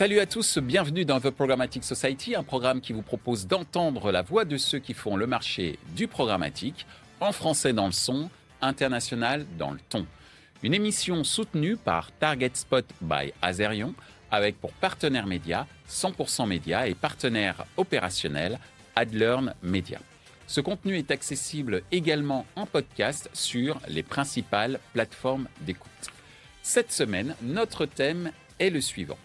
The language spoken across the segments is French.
Salut à tous, bienvenue dans The Programmatic Society, un programme qui vous propose d'entendre la voix de ceux qui font le marché du programmatique, en français dans le son, international dans le ton. Une émission soutenue par Target Spot by Azerion, avec pour partenaire média 100% Média et partenaire opérationnel AdLearn Media. Ce contenu est accessible également en podcast sur les principales plateformes d'écoute. Cette semaine, notre thème est le suivant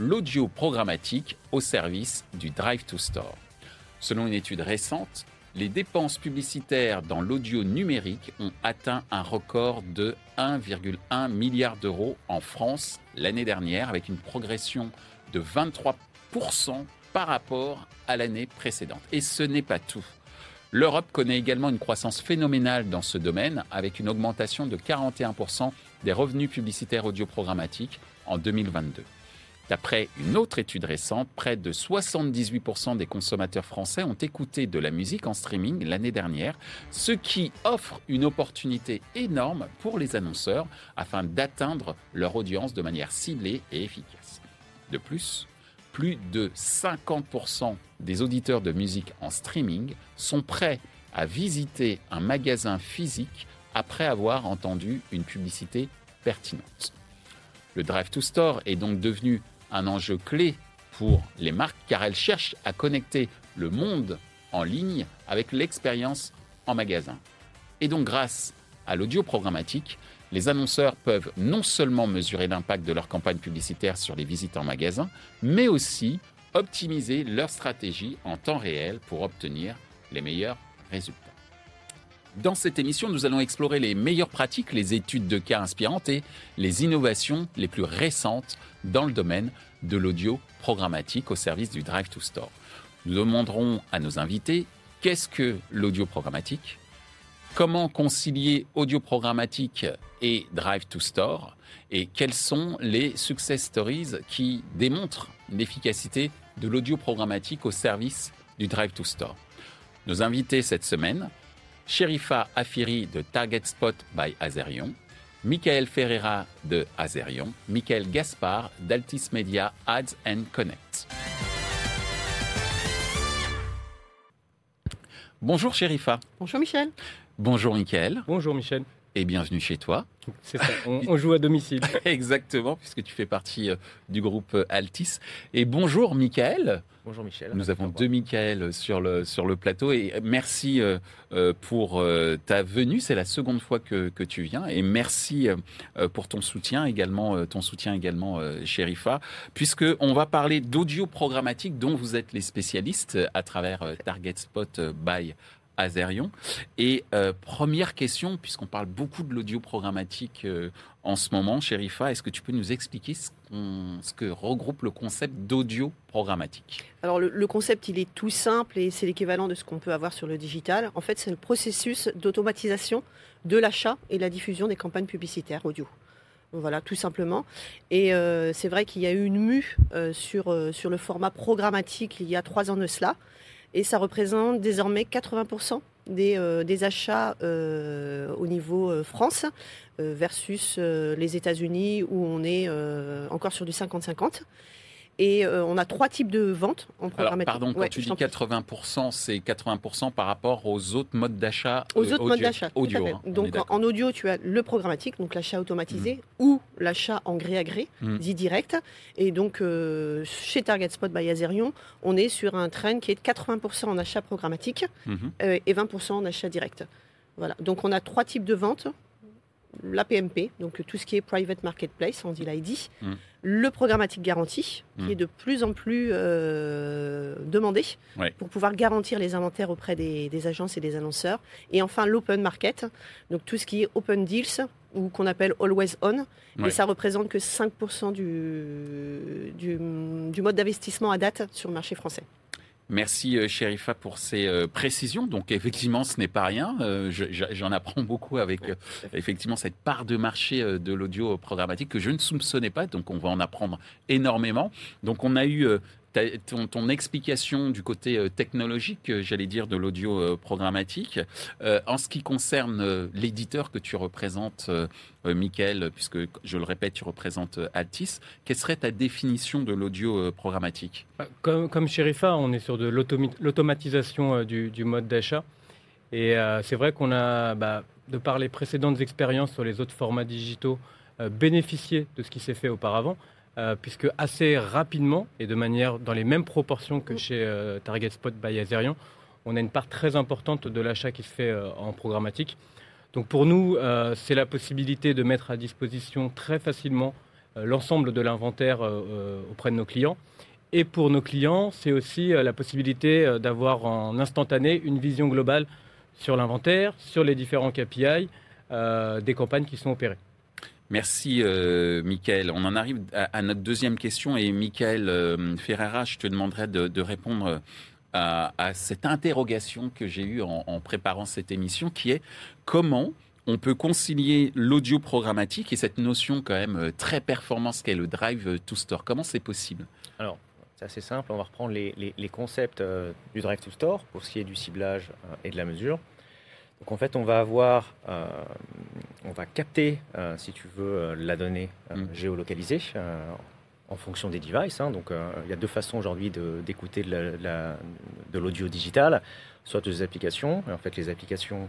l'audio programmatique au service du Drive to Store. Selon une étude récente, les dépenses publicitaires dans l'audio numérique ont atteint un record de 1,1 milliard d'euros en France l'année dernière, avec une progression de 23% par rapport à l'année précédente. Et ce n'est pas tout. L'Europe connaît également une croissance phénoménale dans ce domaine, avec une augmentation de 41% des revenus publicitaires audio programmatiques en 2022. D'après une autre étude récente, près de 78% des consommateurs français ont écouté de la musique en streaming l'année dernière, ce qui offre une opportunité énorme pour les annonceurs afin d'atteindre leur audience de manière ciblée et efficace. De plus, plus de 50% des auditeurs de musique en streaming sont prêts à visiter un magasin physique après avoir entendu une publicité pertinente. Le Drive to Store est donc devenu un enjeu clé pour les marques car elles cherchent à connecter le monde en ligne avec l'expérience en magasin. Et donc grâce à l'audio programmatique, les annonceurs peuvent non seulement mesurer l'impact de leur campagne publicitaire sur les visites en magasin, mais aussi optimiser leur stratégie en temps réel pour obtenir les meilleurs résultats. Dans cette émission, nous allons explorer les meilleures pratiques, les études de cas inspirantes et les innovations les plus récentes dans le domaine de l'audio programmatique au service du Drive to Store. Nous demanderons à nos invités qu'est-ce que l'audio programmatique, comment concilier audio programmatique et Drive to Store? Et quelles sont les success stories qui démontrent l'efficacité de l'audio programmatique au service du Drive to Store? Nos invités cette semaine, Sherifa Afiri de Target Spot by Azerion, Michael Ferreira de Azerion, Michael Gaspard d'Altis Media Ads and Connect. Bonjour Sherifa. Bonjour Michel. Bonjour Michael. Bonjour Michel. Et bienvenue chez toi. C'est ça, on, joue à domicile. Exactement, puisque tu fais partie euh, du groupe euh, Altis. Et bonjour Michael. Bonjour Michel. Nous avons deux Michael sur le, sur le plateau et merci euh, pour ta venue. C'est la seconde fois que, que, tu viens et merci pour ton soutien également, ton soutien également, Sherifa, puisque on va parler d'audio programmatique dont vous êtes les spécialistes à travers Target Spot by Azerion. Et euh, première question, puisqu'on parle beaucoup de l'audio programmatique euh, en ce moment, Sherifa, est-ce que tu peux nous expliquer ce, que regroupe le concept d'audio programmatique? Alors le, concept, il est tout simple et c'est l'équivalent de ce qu'on peut avoir sur le digital. En fait, c'est le processus d'automatisation de l'achat et la diffusion des campagnes publicitaires audio. Voilà, tout simplement. Et euh, c'est vrai qu'il y a eu une mue sur, sur le format programmatique il y a trois ans de cela et ça représente désormais 80% des, euh, des, achats euh, au niveau euh, France versus les États-Unis où on est encore sur du 50-50. Et euh, on a trois types de ventes en programmatique. pardon, quand tu dis 80%, c'est 80% par rapport aux autres modes d'achat Aux autres modes d'achat. Audio. Hein, donc en, audio, tu as le programmatique, donc l'achat automatisé, mm. ou l'achat en gré à gré, mm. dit direct. Et donc euh, chez Target Spot by Azerion, on est sur un trend qui est de 80% en achat programmatique mm-hmm. euh, et 20% en achat direct. Voilà. Donc on a trois types de ventes la PMP, donc tout ce qui est private marketplace, on dit l'ID, mm. le programmatique garanti, qui mm. est de plus en plus euh, demandé pour pouvoir garantir les inventaires auprès des, agences et des annonceurs, et enfin l'open market, donc tout ce qui est open deals ou qu'on appelle always on, et ça représente que 5% du, du mode d'investissement à date sur le marché français. Merci euh, Sherifa pour ces euh, précisions. Donc effectivement, ce n'est pas rien. Euh, j'en apprends beaucoup avec effectivement cette part de marché de l'audio programmatique que je ne soupçonnais pas. Donc on va en apprendre énormément. Donc on a eu ton, explication du côté euh, technologique, euh, j'allais dire, de l'audio programmatique. en ce qui concerne l'éditeur que tu représentes, Michael, puisque je le répète, tu représentes Altis, quelle serait ta définition de l'audio programmatique? Bah, comme, comme on est sur de l'automatisation du, du, mode d'achat. Et c'est vrai qu'on a, bah, de par les précédentes expériences sur les autres formats digitaux, bénéficié de ce qui s'est fait auparavant. Euh, puisque assez rapidement et de manière dans les mêmes proportions que chez euh, Target Spot by Azerion, on a une part très importante de l'achat qui se fait euh, en programmatique. Donc pour nous, c'est la possibilité de mettre à disposition très facilement l'ensemble de l'inventaire auprès de nos clients. Et pour nos clients, c'est aussi la possibilité d'avoir en instantané une vision globale sur l'inventaire, sur les différents KPI des campagnes qui sont opérées. Merci, euh, Michael. On en arrive à, notre deuxième question. Et Michael euh, Ferreira, je te demanderai de, répondre à, cette interrogation que j'ai eue en, préparant cette émission, qui est comment on peut concilier l'audio programmatique et cette notion quand même euh, très performance qu'est le drive to store. Comment c'est possible? Alors, c'est assez simple. On va reprendre les, les concepts du drive to store pour ce qui est du ciblage et de la mesure. Donc en fait, on va avoir, euh, on va capter, euh, si tu veux, euh, la donnée mm. géolocalisée en fonction des devices. Hein. Donc il y a deux façons aujourd'hui d'écouter de l'audio digital, soit des applications. Et en fait, les applications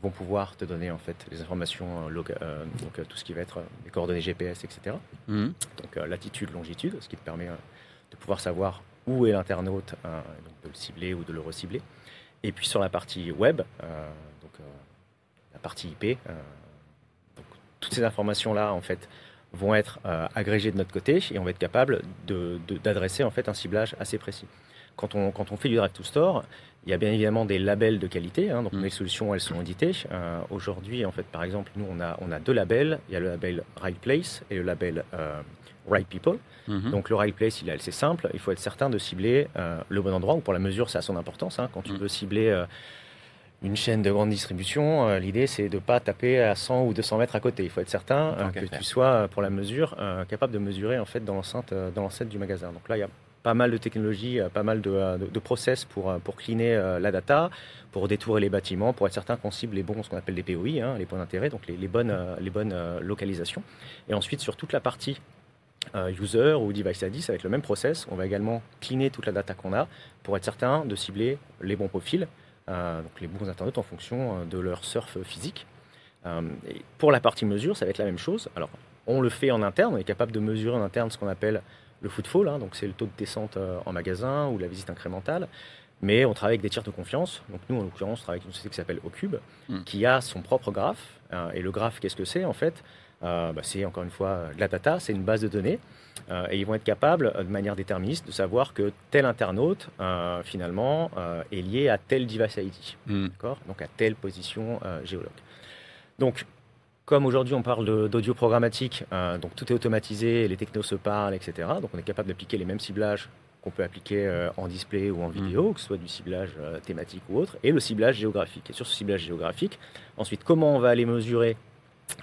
vont pouvoir te donner en fait les informations, donc tout ce qui va être les coordonnées GPS, etc. Mm. Donc latitude, longitude, ce qui te permet de pouvoir savoir où est l'internaute, de le cibler ou de le recibler. Et puis sur la partie web, la partie IP. Euh, toutes ces informations-là, en fait, vont être euh, agrégées de notre côté et on va être capable d'adresser en fait un ciblage assez précis. Quand on, quand on fait du Drive to Store, il y a bien évidemment des labels de qualité. Hein, donc mm. les solutions, elles sont éditées. Euh, aujourd'hui, en fait, par exemple, nous, on a, on a deux labels. Il y a le label Right Place et le label Right People. Mm-hmm. Donc le Right Place, il est assez simple. Il faut être certain de cibler le bon endroit. Ou pour la mesure, ça a son importance. Hein. quand tu mm. veux cibler une chaîne de grande distribution, euh, l'idée c'est de ne pas taper à 100 ou 200 mètres à côté. Il faut être certain euh, que tu sois, euh, pour la mesure, capable de mesurer en fait dans l'enceinte dans l'enceinte du magasin. Donc là, il y a pas mal de technologies, pas mal de, de, process pour, pour cleaner la data, pour détourer les bâtiments, pour être certain qu'on cible les bons, ce qu'on appelle les POI, hein, les points d'intérêt, donc les, les, bonnes, les bonnes localisations. Et ensuite, sur toute la partie user ou device ID, avec le même process, on va également cleaner toute la data qu'on a pour être certain de cibler les bons profils donc les bons internautes en fonction euh, de leur surf physique. Euh, et pour la partie mesure, ça va être la même chose. Alors, on le fait en interne, on est capable de mesurer en interne ce qu'on appelle le footfall, hein, donc c'est le taux de descente en magasin ou la visite incrémentale. Mais on travaille avec des tiers de confiance. Donc nous, en l'occurrence, on travaille avec une société qui s'appelle Ocube, hmm. qui a son propre graphe. et le graphe, qu'est-ce que c'est en fait? Bah, C'est encore une fois de la data, c'est une base de données. Euh, et ils vont être capables, euh, de manière déterministe, de savoir que tel internaute, euh, finalement, est lié à tel device ID, hmm. donc à telle position géologue. Donc, comme aujourd'hui on parle d'audio programmatique, donc tout est automatisé, les technos se parlent, etc. Donc on est capable d'appliquer les mêmes ciblages qu'on peut appliquer en display ou en vidéo, hmm. que ce soit du ciblage thématique ou autre, et le ciblage géographique. Et sur ce ciblage géographique, ensuite, comment on va aller mesurer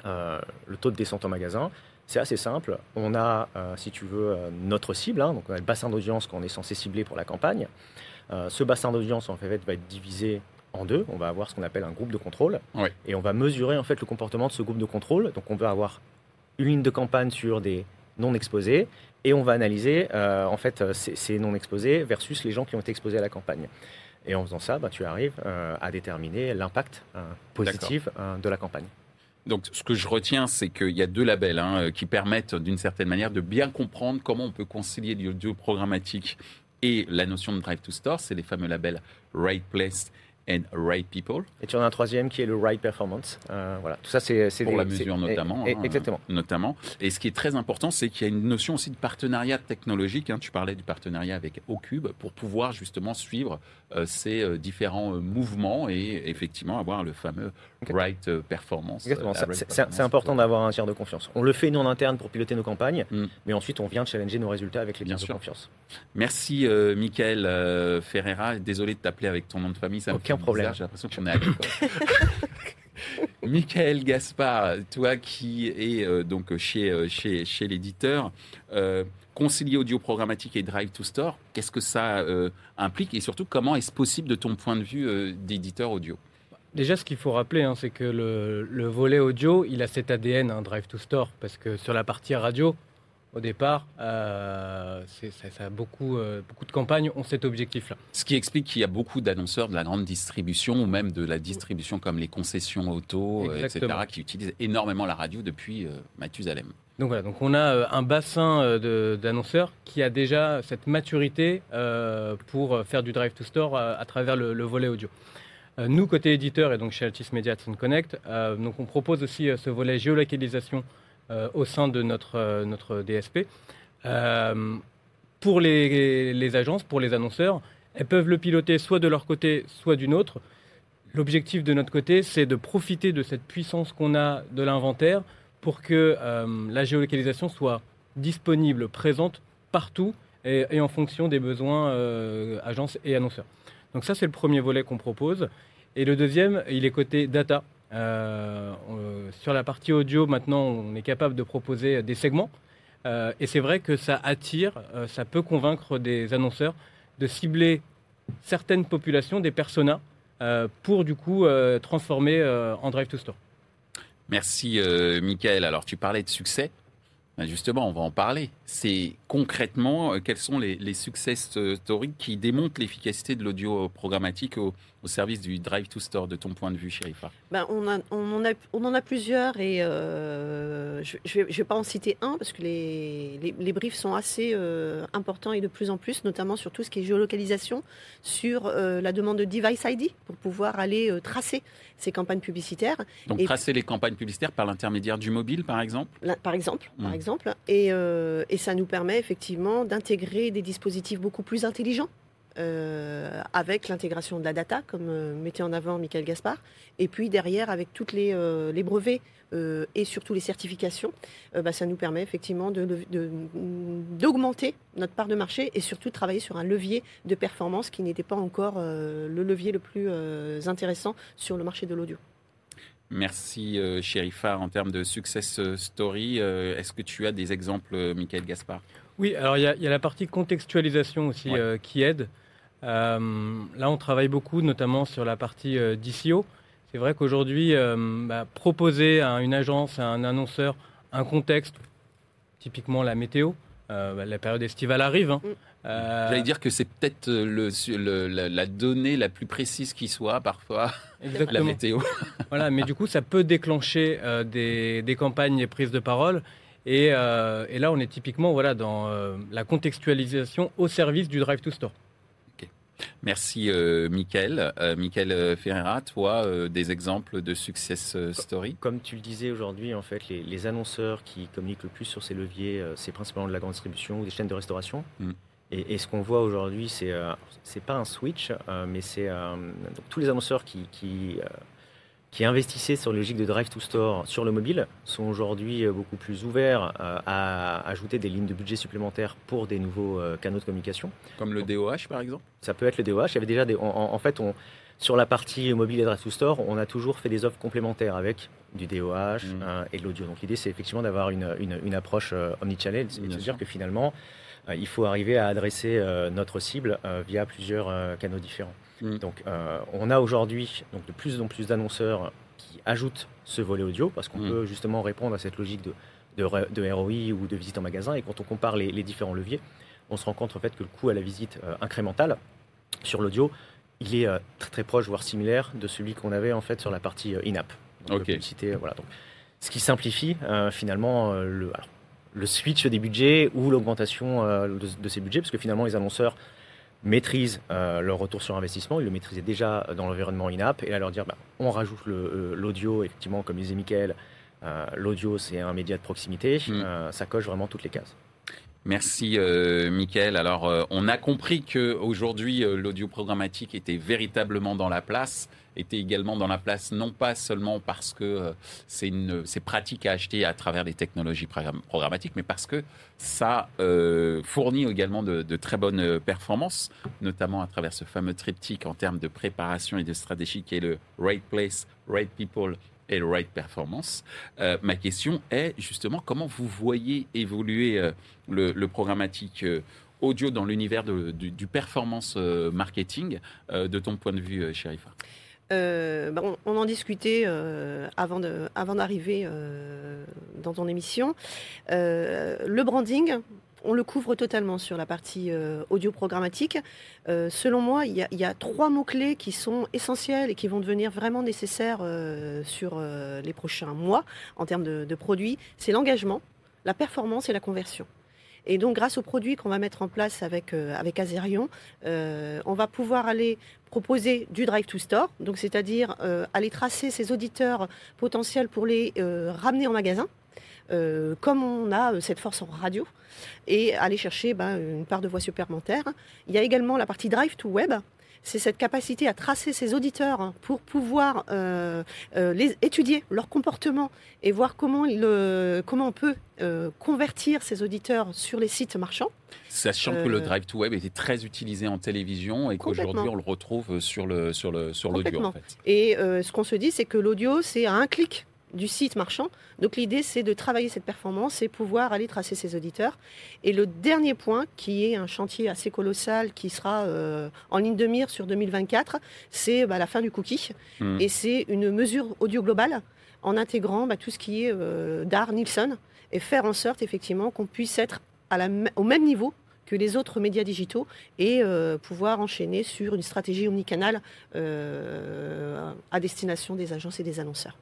le taux de descente en magasin c'est assez simple. On a, euh, si tu veux, euh, notre cible. Hein. donc, on a le bassin d'audience qu'on est censé cibler pour la campagne. Euh, ce bassin d'audience, en fait, va être divisé en deux. On va avoir ce qu'on appelle un groupe de contrôle. Et on va mesurer, en fait, le comportement de ce groupe de contrôle. Donc, on va avoir une ligne de campagne sur des non exposés. Et on va analyser, en fait, ces, non exposés versus les gens qui ont été exposés à la campagne. Et en faisant ça, bah, tu arrives à déterminer l'impact positif de la campagne. Donc, ce que je retiens, c'est qu'il y a deux labels hein, euh, qui permettent, d'une certaine manière, de bien comprendre comment on peut concilier l'audio programmatique et la notion de drive to store. C'est les fameux labels Right Place and right people. Et tu en as un troisième qui est le right performance. Euh, voilà, tout ça c'est pour la mesure notamment. Hein, exactement. Notamment. Et ce qui est très important, c'est qu'il y a une notion aussi de partenariat technologique. Hein. Tu parlais du partenariat avec Ocube pour pouvoir justement suivre euh, ces euh, différents mouvements et effectivement avoir le fameux right performance. Exactement. c'est important d'avoir un tiers de confiance. On le fait nous en interne pour piloter nos campagnes, mm. mais ensuite on vient challenger nos résultats avec les tiers de confiance. Merci, Michael Ferreira. Désolé de t'appeler avec ton nom de famille. Ça Aucun problème. J'ai l'impression qu'on est à Michael Gaspard, toi qui es euh, donc chez, euh, chez, chez l'éditeur, euh, concilier audio programmatique et drive to store, qu'est-ce que ça implique et surtout comment est-ce possible de ton point de vue d'éditeur audio? Déjà, ce qu'il faut rappeler, hein, c'est que le, volet audio, il a cet ADN, un drive to store, parce que sur la partie radio, au départ, euh, ça, a beaucoup, euh, beaucoup de campagnes ont cet objectif-là. Ce qui explique qu'il y a beaucoup d'annonceurs de la grande distribution ou même de la distribution comme les concessions auto, euh, etc., qui utilisent énormément la radio depuis Mathusalem. Donc voilà, donc on a un bassin d'annonceurs qui a déjà cette maturité pour faire du drive to store à, travers le, volet audio. Nous, côté éditeur et donc chez Altis Media Connect, donc on propose aussi ce volet géolocalisation euh, au sein de notre, euh, notre DSP. Euh, pour les, agences, pour les annonceurs, elles peuvent le piloter soit de leur côté, soit d'une autre. L'objectif de notre côté, c'est de profiter de cette puissance qu'on a de l'inventaire pour que la géolocalisation soit disponible, présente partout et en fonction des besoins agences et annonceurs. Donc ça, c'est le premier volet qu'on propose. Et le deuxième, il est côté data. Euh, sur la partie audio, maintenant, on est capable de proposer des segments. Euh, et c'est vrai que ça attire, euh, ça peut convaincre des annonceurs de cibler certaines populations, des personas, pour du coup transformer en Drive to Store. Merci, Michael. Alors, tu parlais de succès. Ben, justement, on va en parler. C'est concrètement quels sont les, success stories qui démontrent l'efficacité de l'audio programmatique au, au service du Drive to Store, de ton point de vue, Sherifa ben, on, on, en a, on en a plusieurs et euh, je ne vais, pas en citer un parce que les, les, briefs sont assez euh, importants et de plus en plus, notamment sur tout ce qui est géolocalisation, sur euh, la demande de device ID pour pouvoir aller tracer ces campagnes publicitaires. Donc tracer les campagnes publicitaires par l'intermédiaire du mobile, par exemple? Par exemple, par hmm. exemple. Et, et ça nous permet effectivement d'intégrer des dispositifs beaucoup plus intelligents euh, avec l'intégration de la data, comme euh, mettait en avant Michael Gaspard, et puis derrière avec toutes les, euh, les brevets et surtout les certifications, bah, ça nous permet effectivement d'augmenter de, notre part de marché et surtout de travailler sur un levier de performance qui n'était pas encore le levier le plus intéressant sur le marché de l'audio. Merci Chérifa. En termes de success story, est-ce que tu as des exemples, Michael Gaspard? Oui, alors il y, y, a la partie contextualisation aussi qui aide. Euh, là, on travaille beaucoup, notamment sur la partie euh, DCO. C'est vrai qu'aujourd'hui, euh, bah, proposer à une agence, à un annonceur, un contexte, typiquement la météo, bah, la période estivale arrive. Hein. Mm. J'allais dire que c'est peut-être la, donnée la plus précise qui soit parfois, la météo. voilà, mais du coup, ça peut déclencher des, campagnes et prises de parole. Et, et, là, on est typiquement voilà, dans la contextualisation au service du Drive to Store. Merci, euh, Michael. Euh, Michael Ferreira, toi, euh, des exemples de success story? Comme tu le disais aujourd'hui, en fait, les, annonceurs qui communiquent le plus sur ces leviers, c'est principalement de la grande distribution ou des chaînes de restauration. Mm. Et, ce qu'on voit aujourd'hui, c'est c'est pas un switch, mais c'est tous les annonceurs qui, qui qui investissaient sur la logique de Drive to Store sur le mobile sont aujourd'hui euh, beaucoup plus ouverts euh, à ajouter des lignes de budget supplémentaires pour des nouveaux euh, canaux de communication. Comme le DOH par exemple? Ça peut être le DOH. Il y avait déjà des, en, fait, on, sur la partie mobile et Drive to Store, on a toujours fait des offres complémentaires avec du DOH mmh. et de l'audio. Donc l'idée, c'est effectivement d'avoir une, une, approche omnichannel et de se dire que finalement, il faut arriver à adresser notre cible via plusieurs canaux différents. Mm. Donc, euh, on a aujourd'hui donc, de plus en plus d'annonceurs qui ajoutent ce volet audio parce qu'on mm. peut justement répondre à cette logique de, de, ROI ou de visite en magasin. Et quand on compare les, différents leviers, on se rend compte en fait que le coût à la visite euh, incrémentale sur l'audio, il est euh, très très proche, voire similaire de celui qu'on avait en fait sur la partie in-app. voilà. Donc, ce qui simplifie finalement le, le switch des budgets ou l'augmentation de, de, ces budgets, parce que finalement les annonceurs maîtrisent euh, leur retour sur investissement. Ils le maîtrisaient déjà dans l'environnement in-app. Et là, leur dire, bah, on rajoute euh, l'audio, effectivement, comme disait Mickaël, euh, l'audio, c'est un média de proximité. Mm. ça coche vraiment toutes les cases. Merci, euh, Alors, on a compris qu'aujourd'hui, l'audio programmatique était véritablement dans la place était également dans la place, non pas seulement parce que euh, c'est pratique à acheter à travers les technologies programmatiques, mais parce que ça euh, fournit également de, très bonnes euh, performances, notamment à travers ce fameux triptyque en termes de préparation et de stratégie qui est le right place, right people, et right performance. ma question est justement comment vous voyez évoluer le, programmatique audio dans l'univers du, performance marketing de ton point de vue, Sherifa euh, bah, on, en discutait euh, avant, d'arriver euh, dans ton émission. le branding, on le couvre totalement sur la partie audio programmatique. selon moi, il y, a trois mots-clés qui sont essentiels et qui vont devenir vraiment nécessaires sur les prochains mois en termes de produits. C'est l'engagement, la performance et la conversion. Et donc, grâce aux produits qu'on va mettre en place avec, euh, avec Azerion, euh, on va pouvoir aller proposer du drive to store, donc c'est-à-dire euh, aller tracer ces auditeurs potentiels pour les ramener en magasin. comme on a cette force en radio, et aller chercher ben, une part de voix supplémentaire. Il y a également la partie drive to web, c'est cette capacité à tracer ses auditeurs pour pouvoir euh, euh, les, étudier leur comportement et voir comment, comment on peut euh, convertir ces auditeurs sur les sites marchands. Sachant que le drive to web était très utilisé en télévision et qu'aujourd'hui on le retrouve sur le sur le sur l'audio. En fait. Et ce qu'on se dit, c'est que l'audio, c'est à un clic du site marchand. Donc l'idée, c'est de travailler cette performance et pouvoir aller tracer ses auditeurs. Et le dernier point, qui est un chantier assez colossal, qui sera euh, en ligne de mire sur 2024, c'est bah, la fin du cookie. Hmm. Et c'est une mesure audio globale en intégrant bah, tout ce qui est euh, d'art Nielsen et faire en sorte effectivement qu'on puisse être à la, au même niveau que les autres médias digitaux et euh, pouvoir enchaîner sur une stratégie omnicanale à destination des agences et des annonceurs.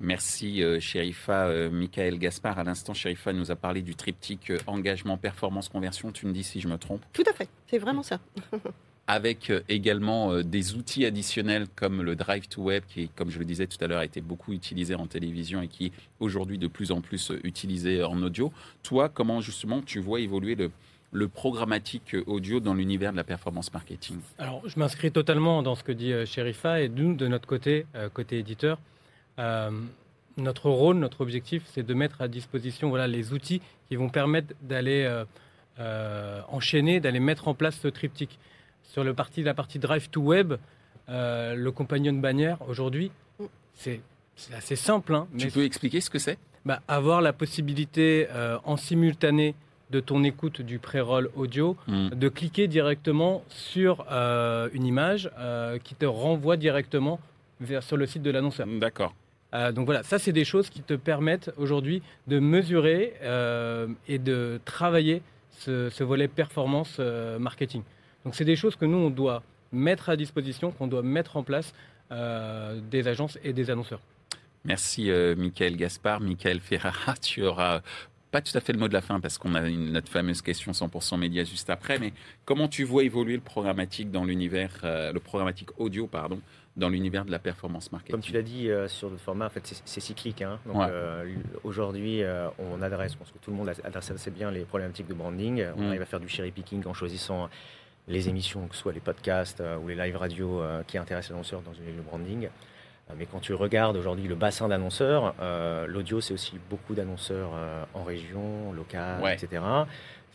Merci, euh, Sherifa. Euh, Michael Gaspard, à l'instant, Sherifa nous a parlé du triptyque euh, engagement, performance, conversion. Tu me dis si je me trompe Tout à fait, c'est vraiment ça. Avec également des outils additionnels comme le Drive to Web, qui, comme je le disais tout à l'heure, a été beaucoup utilisé en télévision et qui est aujourd'hui de plus en plus utilisé en audio. Toi, comment justement tu vois évoluer le, le programmatique audio dans l'univers de la performance marketing? Alors, je m'inscris totalement dans ce que dit Sherifa et nous, de notre côté, côté éditeur, euh, notre rôle, notre objectif, c'est de mettre à disposition voilà, les outils qui vont permettre d'aller euh, euh, enchaîner, d'aller mettre en place ce triptyque. Sur le parti, la partie Drive to Web, le compagnon de bannière, aujourd'hui, c'est assez simple. Hein, tu peux expliquer ce que c'est? Bah, Avoir la possibilité en simultané de ton écoute du pré-roll audio, hmm. de cliquer directement sur une image qui te renvoie directement vers, sur le site de l'annonceur. D'accord. Euh, donc voilà, ça c'est des choses qui te permettent aujourd'hui de mesurer euh, et de travailler ce, volet performance euh, marketing. Donc c'est des choses que nous on doit mettre à disposition, qu'on doit mettre en place des agences et des annonceurs. Merci Michael Gaspard, Michael Ferrara, tu auras pas tout à fait le mot de la fin parce qu'on a une, notre fameuse question 100% média juste après, mais comment tu vois évoluer le programmatique dans l'univers, le programmatique audio, pardon, dans l'univers de la performance marketing? Comme tu l'as dit euh, sur le format, en fait, c'est cyclique. Hein. Euh, aujourd'hui, euh, on adresse, je pense que tout le monde adresse assez bien les problématiques de branding. On mm. arrive à faire du cherry picking en choisissant les émissions, que ce soit les podcasts ou les live radio qui intéressent l'annonceur dans une le branding. Mais quand tu regardes aujourd'hui le bassin d'annonceurs, l'audio, c'est aussi beaucoup d'annonceurs en région, locale, etc.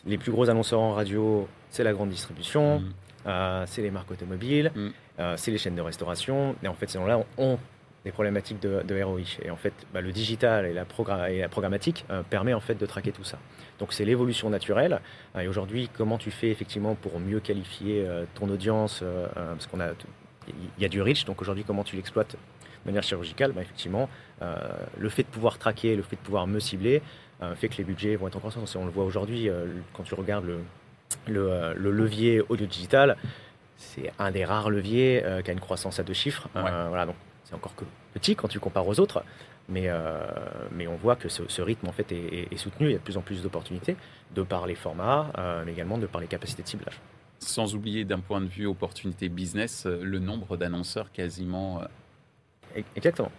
Les plus gros annonceurs en radio, c'est la grande distribution, mm. c'est les marques automobiles. Mm. Euh, c'est les chaînes de restauration. Et en fait, ces gens-là ont des problématiques de, ROI. Et en fait, bah, le digital et la, et la programmatique euh, permet en fait de traquer tout ça. Donc c'est l'évolution naturelle. et aujourd'hui, comment tu fais effectivement pour mieux qualifier euh, ton audience Parce qu'on a, il y a du reach. Donc aujourd'hui, comment tu l'exploites de manière chirurgicale bah, Effectivement, le fait de pouvoir traquer, le fait de pouvoir me cibler, fait que les budgets vont être en croissance. on le voit aujourd'hui quand tu regardes le, le, le levier audio digital c'est un des rares leviers euh, qui a une croissance à deux chiffres. Euh, voilà, donc c'est encore que petit quand tu compares aux autres, mais, euh, mais on voit que ce, rythme en fait est, soutenu. Il y a de plus en plus d'opportunités de par les formats, mais également de par les capacités de ciblage. Sans oublier d'un point de vue opportunité business, le nombre d'annonceurs quasiment. Exactement.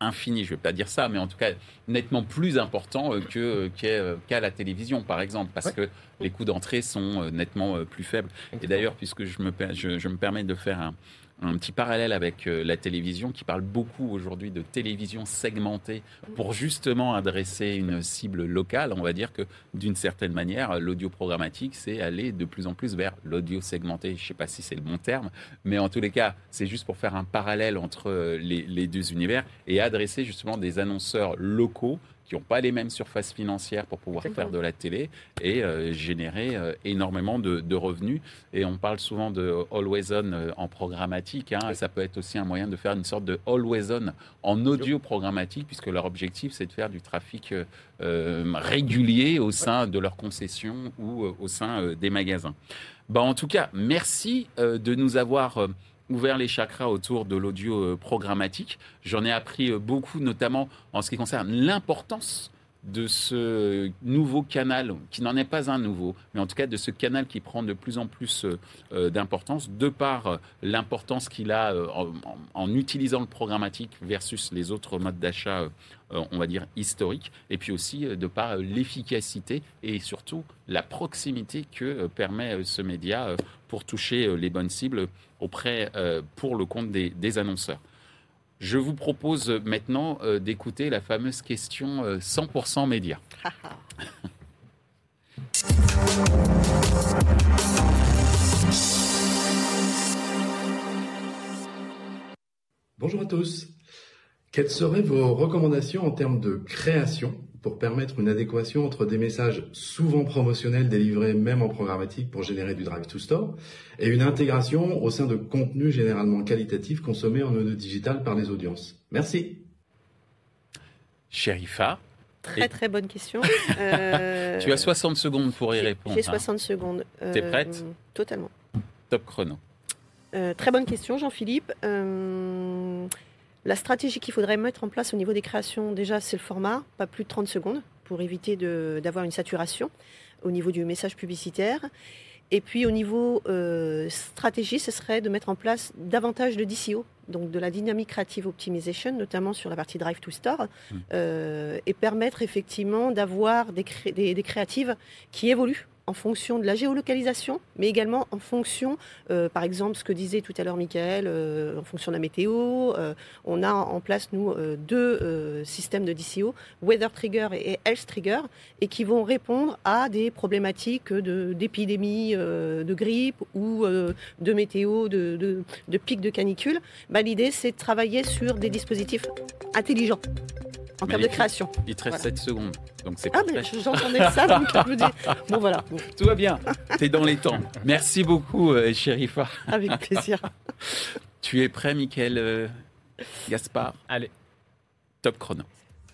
Infini, je ne vais pas dire ça, mais en tout cas nettement plus important euh, que, euh, qu'à la télévision, par exemple, parce que les coûts d'entrée sont euh, nettement plus faibles. Et d'ailleurs, puisque je me, je, me permets de faire un, un petit parallèle avec euh, la télévision qui parle beaucoup aujourd'hui de télévision segmentée pour justement adresser une cible locale. On va dire que d'une certaine manière, l'audio programmatique, c'est aller de plus en plus vers l'audio segmenté. Je ne sais pas si c'est le bon terme, mais en tous les cas, c'est juste pour faire un parallèle entre euh, les, les deux univers et adresser justement des annonceurs locaux qui n'ont pas les mêmes surfaces financières pour pouvoir faire de la télé et euh, générer euh, énormément de, revenus. Et on parle souvent de always on euh, en programmatique. Hein. Ça peut être aussi un moyen de faire une sorte de always on en audio programmatique, puisque leur objectif, c'est de faire du trafic régulier au sein de leur concession ou au sein des magasins. Bah, en tout cas, merci de nous avoir ouvert les chakras autour de l'audio euh, programmatique. J'en ai appris euh, beaucoup, notamment en ce qui concerne l'importance de ce nouveau canal, qui n'en est pas un nouveau, mais en tout cas de ce canal qui prend de plus en plus euh, d'importance, de par l'importance qu'il a en, utilisant le programmatique versus les autres modes d'achat, on va dire, historiques, et puis aussi de par l'efficacité et surtout la proximité que permet ce média pour toucher les bonnes cibles auprès, euh, pour le compte des, annonceurs. Je vous propose maintenant euh, d'écouter la fameuse question 100% euh, média. Bonjour à tous. Quelles seraient vos recommandations en termes de création pour permettre une adéquation entre des messages souvent promotionnels délivrés même en programmatique pour générer du drive to store et une intégration au sein de contenus généralement qualitatifs consommés en audio digital par les audiences. Merci. Sherifa. Très très bonne question. Euh, tu as 60 secondes pour y répondre. J'ai 60 hein. secondes. Tu es prête? Euh, Totalement. Top chrono. Euh, très bonne question, Jean-Philippe. La stratégie qu'il faudrait mettre en place au niveau des créations, déjà, c'est le format, pas plus de 30 secondes, pour éviter d'avoir une saturation au niveau du message publicitaire. Et puis au niveau euh, stratégie, ce serait de mettre en place davantage de DCO, donc de la Dynamic Creative Optimization, notamment sur la partie Drive to Store, mmh. euh, et permettre effectivement d'avoir des, des, des créatives qui évoluent en fonction de la géolocalisation, mais également en fonction, euh, par exemple, ce que disait tout à l'heure Michael, euh, en fonction de la météo. Euh, on a en place, nous, deux systèmes de DCO, Weather Trigger et Health Trigger, et qui vont répondre à des problématiques d'épidémie de, grippe ou de météo, de, de, de pics de canicule. Bah, L'idée, c'est de travailler sur des dispositifs intelligents en termes de création. Il te reste 7 secondes. Donc c'est ah, mais j'entendais ça, donc je me dis. Bon, voilà. Tout va bien. Tu es dans les temps. Merci beaucoup, euh, Chérifa. Avec plaisir. tu es prêt, Michael euh, Gaspard? Allez. Top chrono.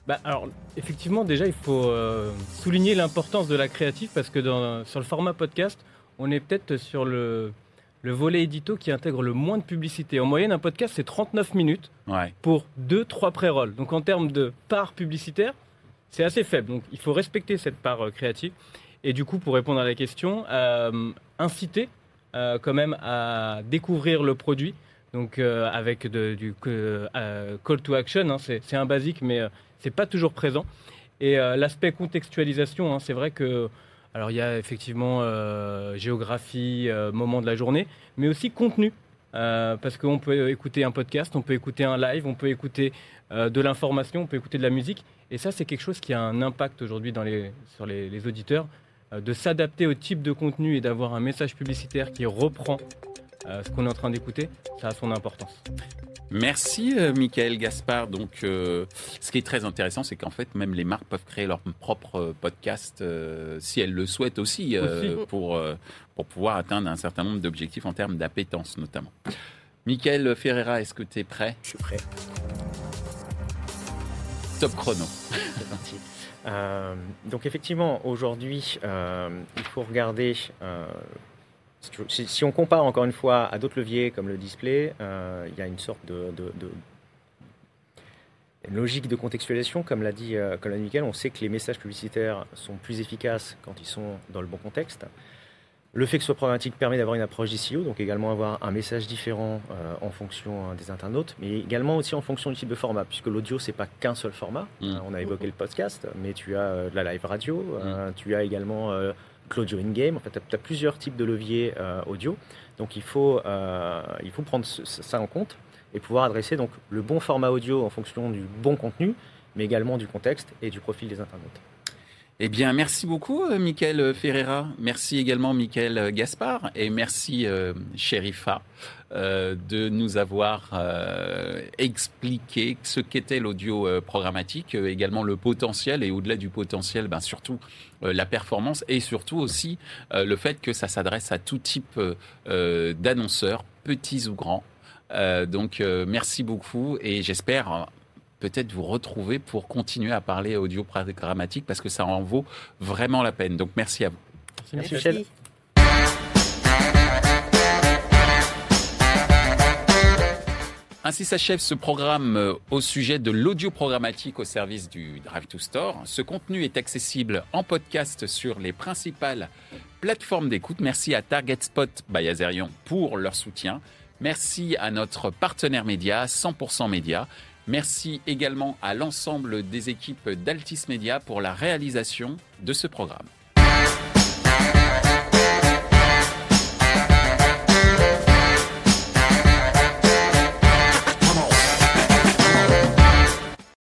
Bah, alors, effectivement, déjà, il faut euh, souligner l'importance de la créative parce que dans, sur le format podcast, on est peut-être sur le le volet édito qui intègre le moins de publicité. En moyenne, un podcast, c'est 39 minutes pour 2-3 pré-rolls. Donc en termes de part publicitaire, c'est assez faible. Donc il faut respecter cette part euh, créative. Et du coup, pour répondre à la question, euh, inciter euh, quand même à découvrir le produit. Donc avec du call to action, hein, c'est un basique, mais c'est pas toujours présent. Et l'aspect contextualisation, hein, c'est vrai que alors il y a effectivement euh, géographie, euh, moment de la journée, mais aussi contenu. Euh, parce qu'on peut écouter un podcast, on peut écouter un live, on peut écouter de l'information, on peut écouter de la musique. Et ça, c'est quelque chose qui a un impact aujourd'hui sur les auditeurs, de s'adapter au type de contenu et d'avoir un message publicitaire qui reprend ce qu'on est en train d'écouter, ça a son importance. Merci, euh, Michael Gaspard. Donc, euh, ce qui est très intéressant, c'est qu'en fait, même les marques peuvent créer leur propre euh, podcast si elles le souhaitent aussi, pour, pour pouvoir atteindre un certain nombre d'objectifs en termes d'appétence, notamment. Michael Ferreira, est-ce que tu es prêt? Je suis prêt. Top chrono. C'est parti. donc, effectivement, aujourd'hui, il faut regarder si, on compare encore une fois à d'autres leviers comme le display, euh, il y a une sorte de, logique de contextualisation, comme l'a dit, euh, comme Michael, on sait que les messages publicitaires sont plus efficaces quand ils sont dans le bon contexte. Le fait que ce soit programmatique permet d'avoir une approche d'ICO, donc également avoir un message différent euh, en fonction des internautes, mais également aussi en fonction du type de format, puisque l'audio, c'est pas qu'un seul format. Mmh. on a évoqué le podcast, mais tu as de la live radio, mmh. tu as également l'audio in-game. Tu as, plusieurs types de leviers audio. Donc il faut, il faut prendre ça en compte et pouvoir adresser donc, le bon format audio en fonction du bon contenu, mais également du contexte et du profil des internautes. Eh bien, merci beaucoup, euh, Michael Ferreira. Merci également, Michael Gaspard. Et merci, euh, Sherifa, euh, de nous avoir expliqué ce qu'était l'audio programmatique, également le potentiel, et au-delà du potentiel, ben, surtout la performance, et surtout aussi le fait que ça s'adresse à tout type d'annonceurs, petits ou grands. donc, merci beaucoup, et j'espère peut-être vous retrouver pour continuer à parler audio programmatique parce que ça en vaut vraiment la peine. Donc merci à vous. Merci, Michel. Ainsi s'achève ce programme euh, au sujet de l'audio programmatique au service du Drive to Store. Ce contenu est accessible en podcast sur les principales plateformes d'écoute. Merci à Target Spot by Azerion pour leur soutien. Merci à notre partenaire média, 100% Média. Merci également à l'ensemble des équipes d'Altis Media pour la réalisation de ce programme.